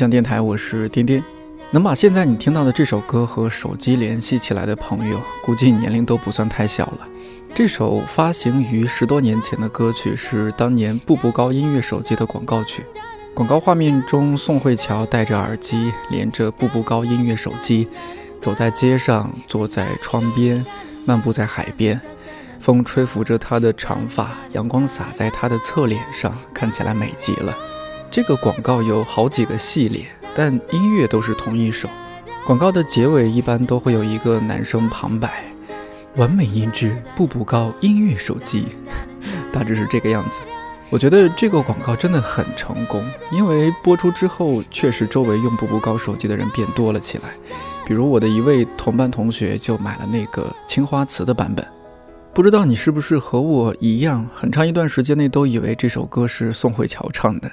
看理想电台，我是颠颠。能把现在你听到的这首歌和手机联系起来的朋友，估计年龄都不算太小了。这首发行于十多年前的歌曲是当年步步高音乐手机的广告曲。广告画面中，宋慧乔戴着耳机，连着步步高音乐手机，走在街上，坐在窗边，漫步在海边。风吹拂着她的长发，阳光洒在她的侧脸上，看起来美极了。这个广告有好几个系列，但音乐都是同一首。广告的结尾一般都会有一个男生旁白：“完美音质，步步高音乐手机。”大致是这个样子。我觉得这个广告真的很成功，因为播出之后，确实周围用步步高手机的人变多了起来。比如我的一位同班同学就买了那个青花瓷的版本。不知道你是不是和我一样，很长一段时间内都以为这首歌是宋慧乔唱的，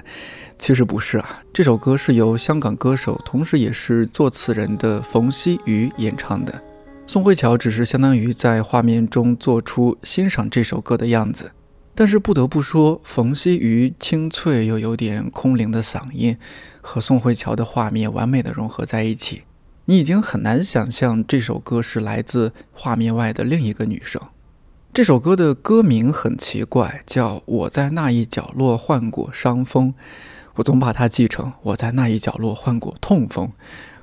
其实不是啊。这首歌是由香港歌手，同时也是作词人的冯曦妤演唱的。宋慧乔只是相当于在画面中做出欣赏这首歌的样子。但是不得不说，冯曦妤清脆又有点空灵的嗓音，和宋慧乔的画面完美的融合在一起，你已经很难想象这首歌是来自画面外的另一个女生。这首歌的歌名很奇怪，叫《我在那一角落患过伤风》，我总把它记成我在那一角落患过痛风，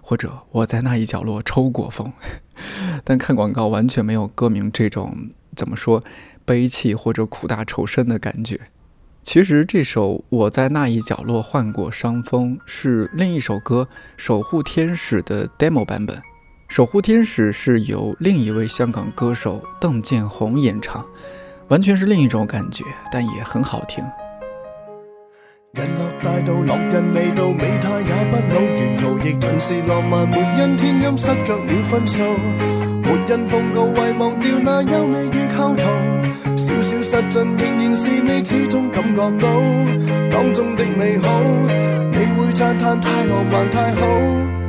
或者我在那一角落抽过风。但看广告完全没有歌名这种怎么说悲戚或者苦大仇深的感觉。其实这首《我在那一角落患过伤风》是另一首歌《守护天使》的 demo 版本。守护天使是由另一位香港歌手邓建宏演唱，完全是另一种感觉，但也很好听。人落大道，落人未到，美态也不老，沿途亦尽是浪漫，没因天阴失却了分数，没因奉告遗忘掉那优美与构图，小小失真仍然是你始终感觉到当中的美好，你会赞叹太浪漫太好。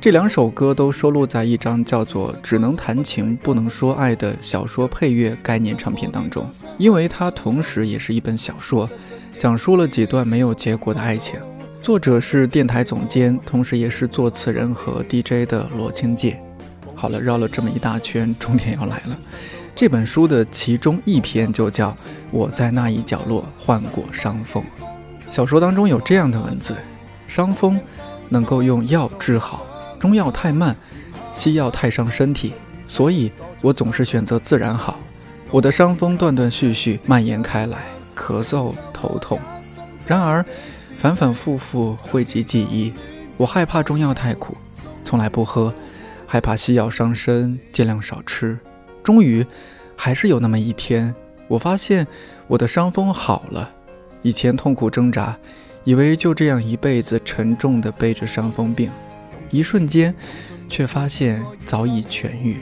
这两首歌都收录在一张叫做《只能谈情不能说爱》的小说配乐概念唱片当中，因为它同时也是一本小说，讲述了几段没有结果的爱情。作者是电台总监，同时也是作词人和 DJ 的罗清介。好了，绕了这么一大圈，重点要来了。这本书的其中一篇就叫《我在那一角落患过伤风》。小说当中有这样的文字。伤风能够用药治好，中药太慢，西药太伤身体，所以我总是选择自然好。我的伤风断断续续蔓延开来，咳嗽头痛，然而反反复复讳疾忌医。我害怕中药太苦，从来不喝，害怕西药伤身，尽量少吃。终于，还是有那么一天，我发现我的伤风好了，以前痛苦挣扎。以为就这样一辈子沉重地背着伤风病，一瞬间，却发现早已痊愈。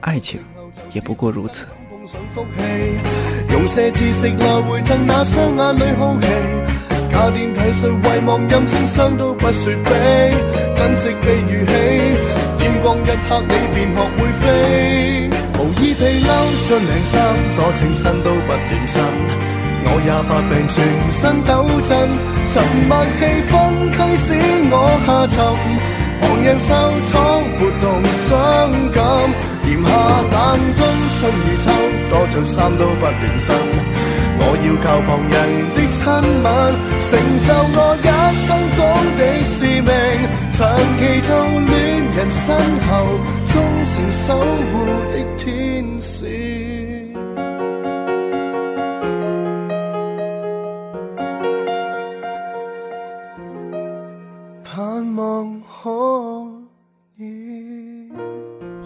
爱情也不过如此。用些知识来回赠那双眼里好奇，假电体恤遗忘任情伤都不说悲，珍惜被如弃，天光一刻你便学会飞，无意皮褸将领衫，多清新都不认真。我也发病，全身抖震，沉默气氛驱使我下沉。旁人受创，活动伤感，炎夏冷冬春与秋，多着衫都不暖身。我要靠旁人的亲吻，成就我一生中的使命。长期做恋人身后，忠诚守护的天使。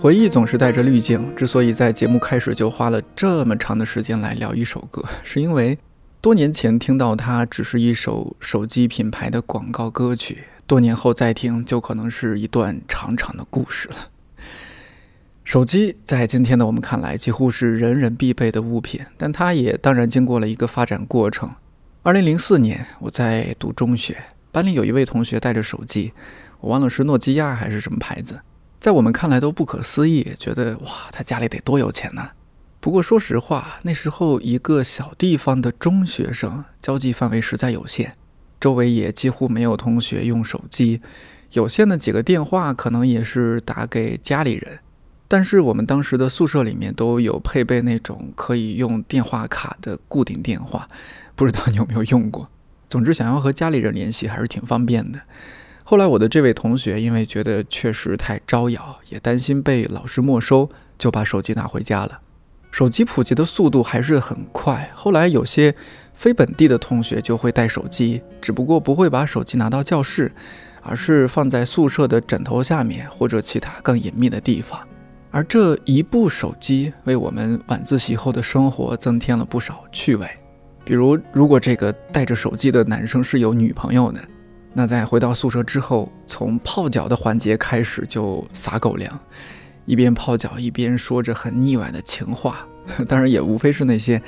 回忆总是带着滤镜。之所以在节目开始就花了这么长的时间来聊一首歌，是因为多年前听到它只是一首手机品牌的广告歌曲，多年后再听就可能是一段长长的故事了。手机在今天的我们看来几乎是人人必备的物品，但它也当然经过了一个发展过程。二零零四年，我在读中学，班里有一位同学带着手机，我忘了是诺基亚还是什么牌子，在我们看来都不可思议，觉得哇，他家里得多有钱呢。不过说实话，那时候一个小地方的中学生，交际范围实在有限，周围也几乎没有同学用手机，有限的几个电话可能也是打给家里人。但是我们当时的宿舍里面都有配备那种可以用电话卡的固定电话，不知道你有没有用过？总之，想要和家里人联系还是挺方便的。后来我的这位同学因为觉得确实太招摇，也担心被老师没收，就把手机拿回家了。手机普及的速度还是很快。后来有些非本地的同学就会带手机，只不过不会把手机拿到教室，而是放在宿舍的枕头下面或者其他更隐秘的地方。而这一部手机为我们晚自习后的生活增添了不少趣味。比如，如果这个带着手机的男生是有女朋友的，那在回到宿舍之后，从泡脚的环节开始就撒狗粮，一边泡脚一边说着很腻歪的情话。当然，也无非是那些：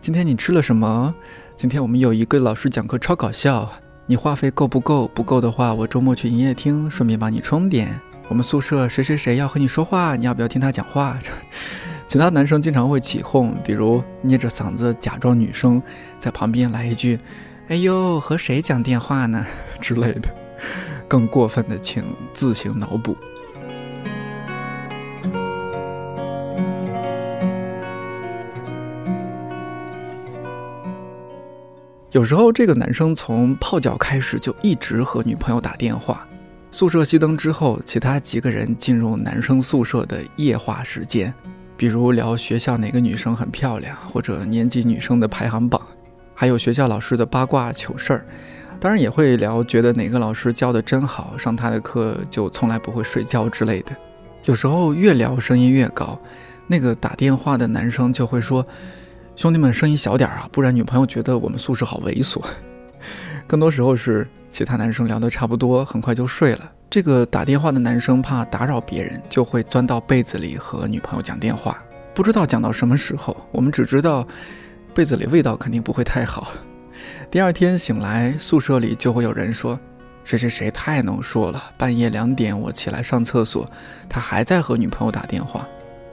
今天你吃了什么？今天我们有一个老师讲课超搞笑。你话费够不够？不够的话，我周末去营业厅顺便帮你充点。我们宿舍谁谁谁要和你说话，你要不要听他讲话？其他男生经常会起哄，比如捏着嗓子假装女生，在旁边来一句：“哎呦，和谁讲电话呢？” 之类的。更过分的，请自行脑补。有时候，这个男生从泡脚开始就一直和女朋友打电话。宿舍熄灯之后，其他几个人进入男生宿舍的夜话时间，比如聊学校哪个女生很漂亮，或者年级女生的排行榜，还有学校老师的八卦糗事儿。当然也会聊觉得哪个老师教的真好，上他的课就从来不会睡觉之类的。有时候越聊声音越高，那个打电话的男生就会说：“兄弟们，声音小点啊，不然女朋友觉得我们宿舍好猥琐。” 更多时候是其他男生聊得差不多，很快就睡了。这个打电话的男生怕打扰别人，就会钻到被子里和女朋友讲电话。不知道讲到什么时候，我们只知道被子里味道肯定不会太好。第二天醒来，宿舍里就会有人说：“谁谁谁太能说了，半夜两点我起来上厕所，他还在和女朋友打电话。”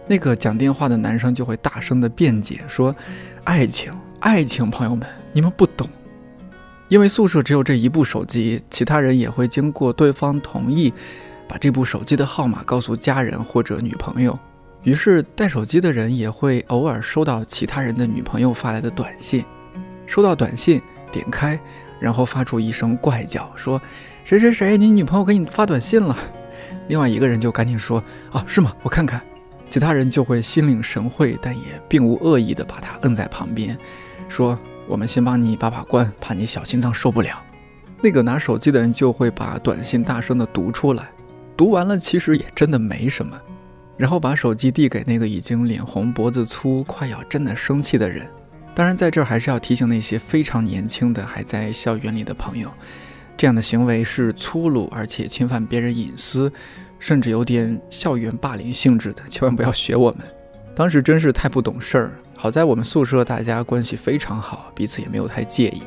那个讲电话的男生就会大声的辩解说：“爱情，爱情，朋友们，你们不懂。”因为宿舍只有这一部手机，其他人也会经过对方同意，把这部手机的号码告诉家人或者女朋友。于是带手机的人也会偶尔收到其他人的女朋友发来的短信，收到短信点开，然后发出一声怪叫，说：“谁谁谁，你女朋友给你发短信了。”另外一个人就赶紧说：“啊，是吗？我看看。”其他人就会心领神会，但也并无恶意的把他摁在旁边，说。我们先帮你把把关，怕你小心脏受不了。那个拿手机的人就会把短信大声的读出来，读完了其实也真的没什么，然后把手机递给那个已经脸红脖子粗、快要真的生气的人。当然，在这儿还是要提醒那些非常年轻的还在校园里的朋友，这样的行为是粗鲁而且侵犯别人隐私，甚至有点校园霸凌性质的，千万不要学我们。当时真是太不懂事儿。好在我们宿舍大家关系非常好，彼此也没有太介意。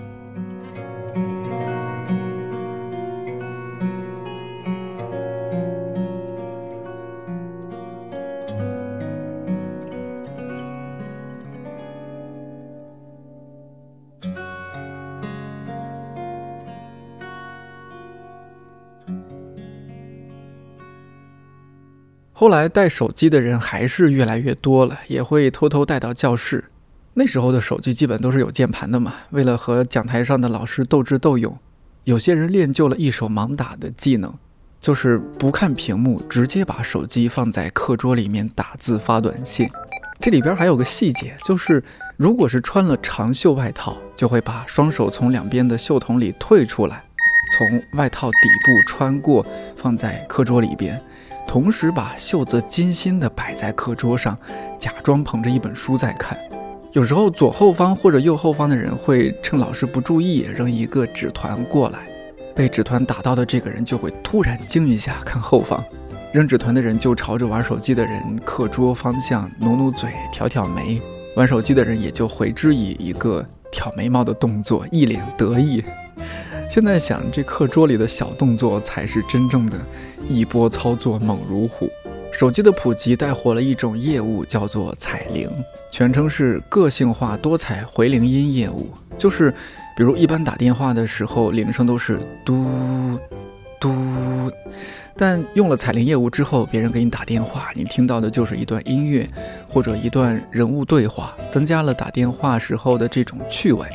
后来带手机的人还是越来越多了，也会偷偷带到教室。那时候的手机基本都是有键盘的嘛，为了和讲台上的老师斗智斗勇，有些人练就了一手盲打的技能，就是不看屏幕，直接把手机放在课桌里面打字发短信。这里边还有个细节，就是如果是穿了长袖外套，就会把双手从两边的袖筒里退出来，从外套底部穿过，放在课桌里边。同时把袖子精心地摆在课桌上，假装捧着一本书在看。有时候左后方或者右后方的人会趁老师不注意扔一个纸团过来，被纸团打到的这个人就会突然惊一下，看后方，扔纸团的人就朝着玩手机的人课桌方向努努嘴、挑挑眉，玩手机的人也就回之以一个挑眉毛的动作，一脸得意。现在想，这课桌里的小动作才是真正的一波操作猛如虎。手机的普及带火了一种业务，叫做彩铃，全称是个性化多彩回铃音业务。就是，比如一般打电话的时候，铃声都是嘟嘟，但用了彩铃业务之后，别人给你打电话，你听到的就是一段音乐或者一段人物对话，增加了打电话时候的这种趣味。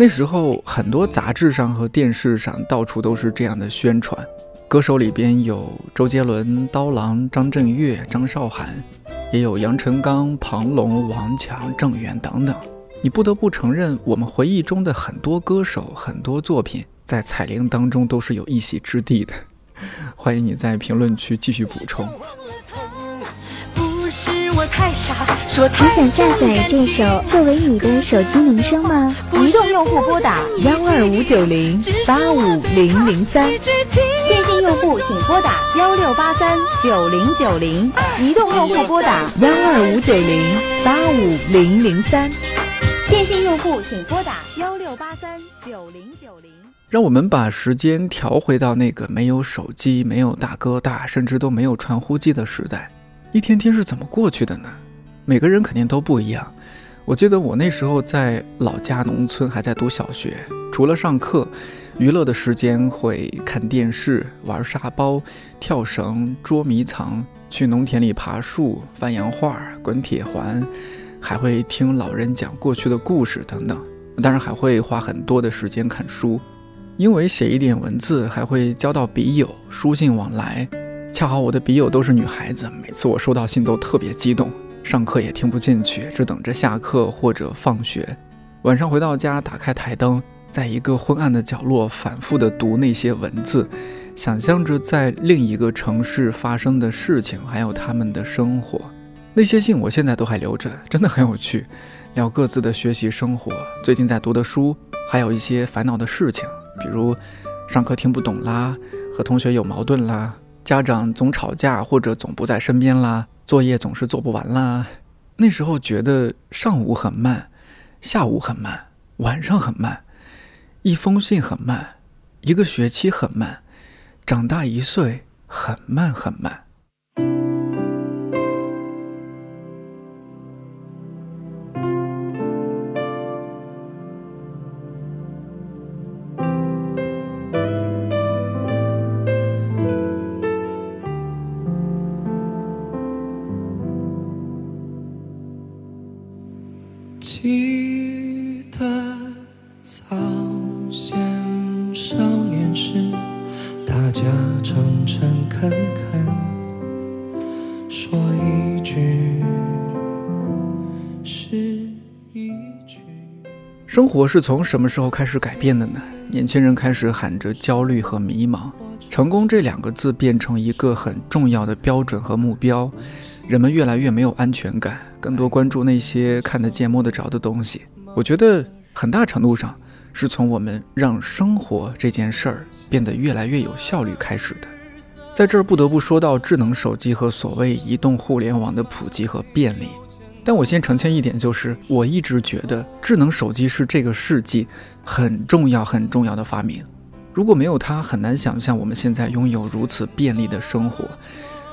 那时候很多杂志上和电视上到处都是这样的宣传。歌手里边有周杰伦、刀郎、张震岳、张韶涵，也有杨臣刚、庞龙、王强、郑源等等。你不得不承认，我们回忆中的很多歌手、很多作品，在彩铃当中都是有一席之地的。欢迎你在评论区继续补充。我太傻，说你想下载这首作为你的手机铃声吗？移动用户拨打幺二五九零八五零零三，电信用户请拨打幺六八三九零九零，移动用户拨打幺二五九零八五零零三，电信用户请拨打幺六八三九零九零。让我们把时间调回到那个没有手机、没有大哥大，甚至都没有传呼机的时代。一天天是怎么过去的呢？每个人肯定都不一样。我记得我那时候在老家农村，还在读小学，除了上课，娱乐的时间会看电视、玩沙包、跳绳、捉迷藏、去农田里爬树、翻洋画、滚铁环，还会听老人讲过去的故事等等。当然还会花很多的时间看书，因为写一点文字还会交到笔友，书信往来。恰好我的笔友都是女孩子，每次我收到信都特别激动，上课也听不进去，只等着下课或者放学。晚上回到家，打开台灯，在一个昏暗的角落反复地读那些文字，想象着在另一个城市发生的事情，还有他们的生活。那些信我现在都还留着，真的很有趣，聊各自的学习生活，最近在读的书，还有一些烦恼的事情，比如上课听不懂啦，和同学有矛盾啦。家长总吵架，或者总不在身边啦，作业总是做不完啦。那时候觉得上午很慢，下午很慢，晚上很慢，一封信很慢，一个学期很慢，长大一岁很慢很慢。活是从什么时候开始改变的呢？年轻人开始喊着焦虑和迷茫，成功这两个字变成一个很重要的标准和目标，人们越来越没有安全感，更多关注那些看得见摸得着的东西。我觉得很大程度上是从我们让生活这件事儿变得越来越有效率开始的。在这儿不得不说到智能手机和所谓移动互联网的普及和便利。但我先澄清一点，就是我一直觉得智能手机是这个世纪很重要、很重要的发明。如果没有它，很难想象我们现在拥有如此便利的生活。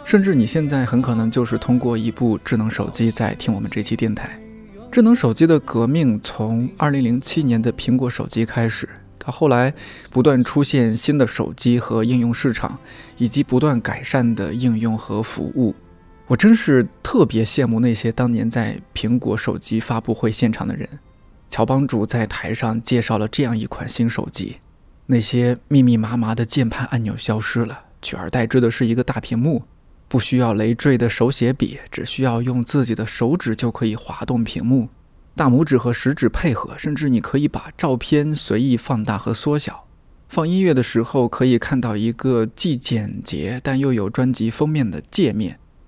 甚至你现在很可能就是通过一部智能手机在听我们这期电台。智能手机的革命从2007年的苹果手机开始，到后来不断出现新的手机和应用市场，以及不断改善的应用和服务。我真是特别羡慕那些当年在苹果手机发布会现场的人。乔帮主在台上介绍了这样一款新手机，那些密密麻麻的键盘按钮消失了，取而代之的是一个大屏幕，不需要累赘的手写笔，只需要用自己的手指就可以滑动屏幕，大拇指和食指配合，甚至你可以把照片随意放大和缩小。放音乐的时候可以看到一个既简洁但又有专辑封面的界面。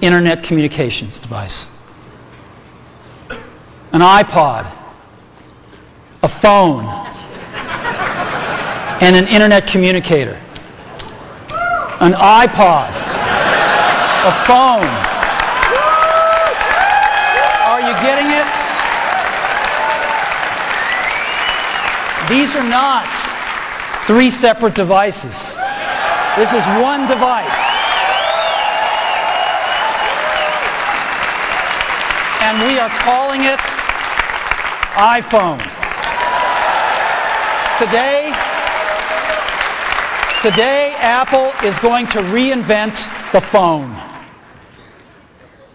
internet communications device. An iPod, a phone, and an internet communicator. An iPod, a phone. Are you getting it? These are not three separate devices. This is one device. And we are calling it iPhone. Today, today Apple is going to reinvent the phone.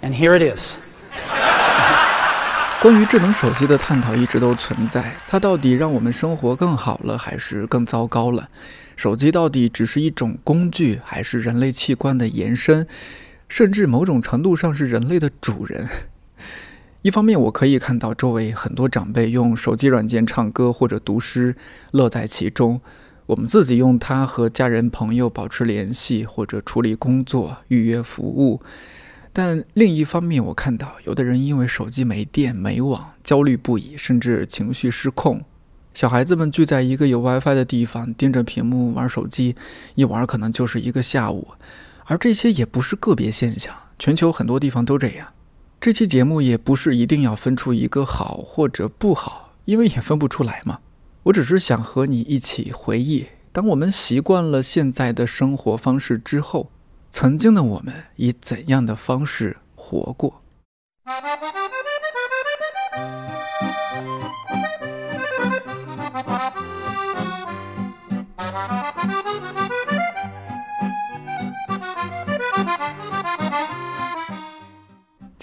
And here it is. 关于智能手机的探讨一直都存在，它到底让我们生活更好了，还是更糟糕了？手机到底只是一种工具，还是人类器官的延伸，甚至某种程度上是人类的主人？ 一方面，我可以看到周围很多长辈用手机软件唱歌或者读诗，乐在其中；我们自己用它和家人朋友保持联系，或者处理工作、预约服务。但另一方面，我看到有的人因为手机没电、没网，焦虑不已，甚至情绪失控。小孩子们聚在一个有 WiFi 的地方，盯着屏幕玩手机，一玩可能就是一个下午。而这些也不是个别现象，全球很多地方都这样。这期节目也不是一定要分出一个好或者不好，因为也分不出来嘛。我只是想和你一起回忆，当我们习惯了现在的生活方式之后。曾经的我们以怎样的方式活过？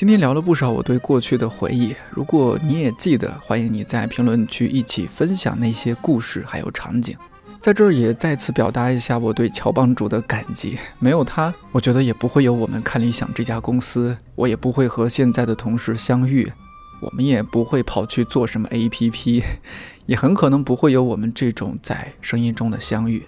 今天聊了不少我对过去的回忆，如果你也记得，欢迎你在评论区一起分享那些故事还有场景。在这儿也再次表达一下我对乔帮主的感激，没有他，我觉得也不会有我们看理想这家公司，我也不会和现在的同事相遇，我们也不会跑去做什么 APP，也很可能不会有我们这种在声音中的相遇。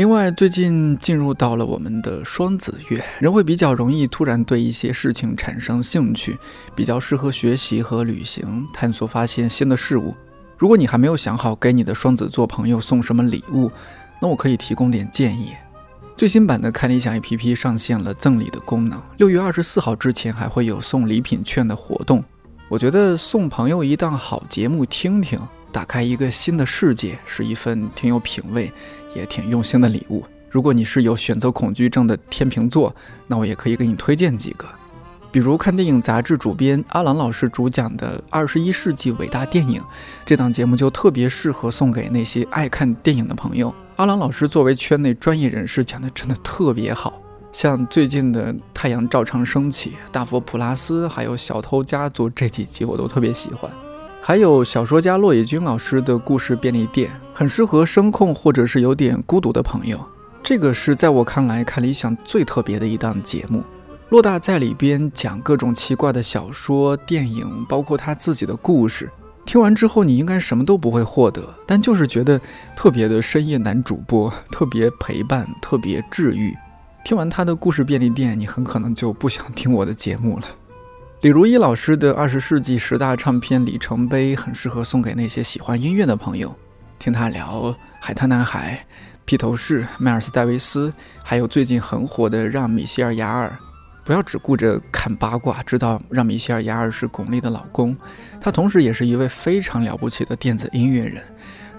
另外，最近进入到了我们的双子月，人会比较容易突然对一些事情产生兴趣，比较适合学习和旅行，探索发现新的事物。如果你还没有想好给你的双子座朋友送什么礼物，那我可以提供点建议。最新版的看理想 APP 上线了赠礼的功能，六月二十四号之前还会有送礼品券的活动。我觉得送朋友一档好节目听听，打开一个新的世界，是一份挺有品味也挺用心的礼物。如果你是有选择恐惧症的天秤座，那我也可以给你推荐几个。比如看电影杂志主编阿郎老师主讲的《二十一世纪伟大电影》这档节目就特别适合送给那些爱看电影的朋友。阿郎老师作为圈内专业人士讲的真的特别好，像最近的《太阳照常升起》《大佛普拉斯》还有《小偷家族》这几集我都特别喜欢。还有小说家骆野军老师的故事便利店，很适合声控或者是有点孤独的朋友。这个是在我看来看理想最特别的一档节目。洛大在里边讲各种奇怪的小说、电影，包括他自己的故事。听完之后，你应该什么都不会获得，但就是觉得特别的深夜男主播，特别陪伴，特别治愈。听完他的故事便利店，你很可能就不想听我的节目了。李如一老师的《二十世纪十大唱片里程碑》很适合送给那些喜欢音乐的朋友。听他聊海滩男孩、披头士、迈尔斯戴维斯，还有最近很火的让米歇尔雅尔。不要只顾着看八卦，知道让米歇尔·雅尔是巩俐的老公，他同时也是一位非常了不起的电子音乐人，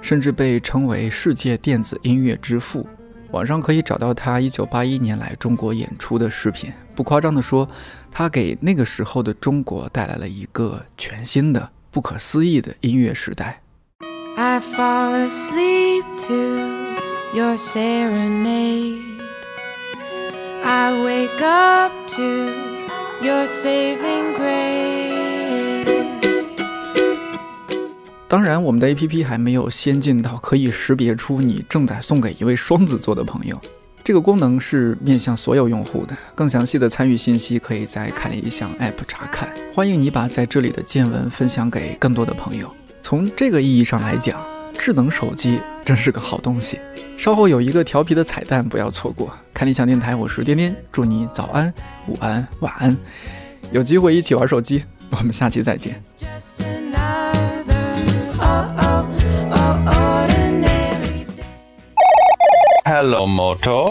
甚至被称为世界电子音乐之父。网上可以找到他1981年来中国演出的视频。不夸张地说，他给那个时候的中国带来了一个全新的、不可思议的音乐时代。I fall asleep to your serenade. I wake up to your saving grace。当然，我们的 APP 还没有先进到可以识别出你正在送给一位双子座的朋友。这个功能是面向所有用户的，更详细的参与信息可以在看理想 App 查看。欢迎你把在这里的见闻分享给更多的朋友。从这个意义上来讲，智能手机真是个好东西。稍后有一个调皮的彩蛋，不要错过。看理想电台，我是颠颠，祝你早安、午安、晚安，有机会一起玩手机，我们下期再见。Hello, Moto.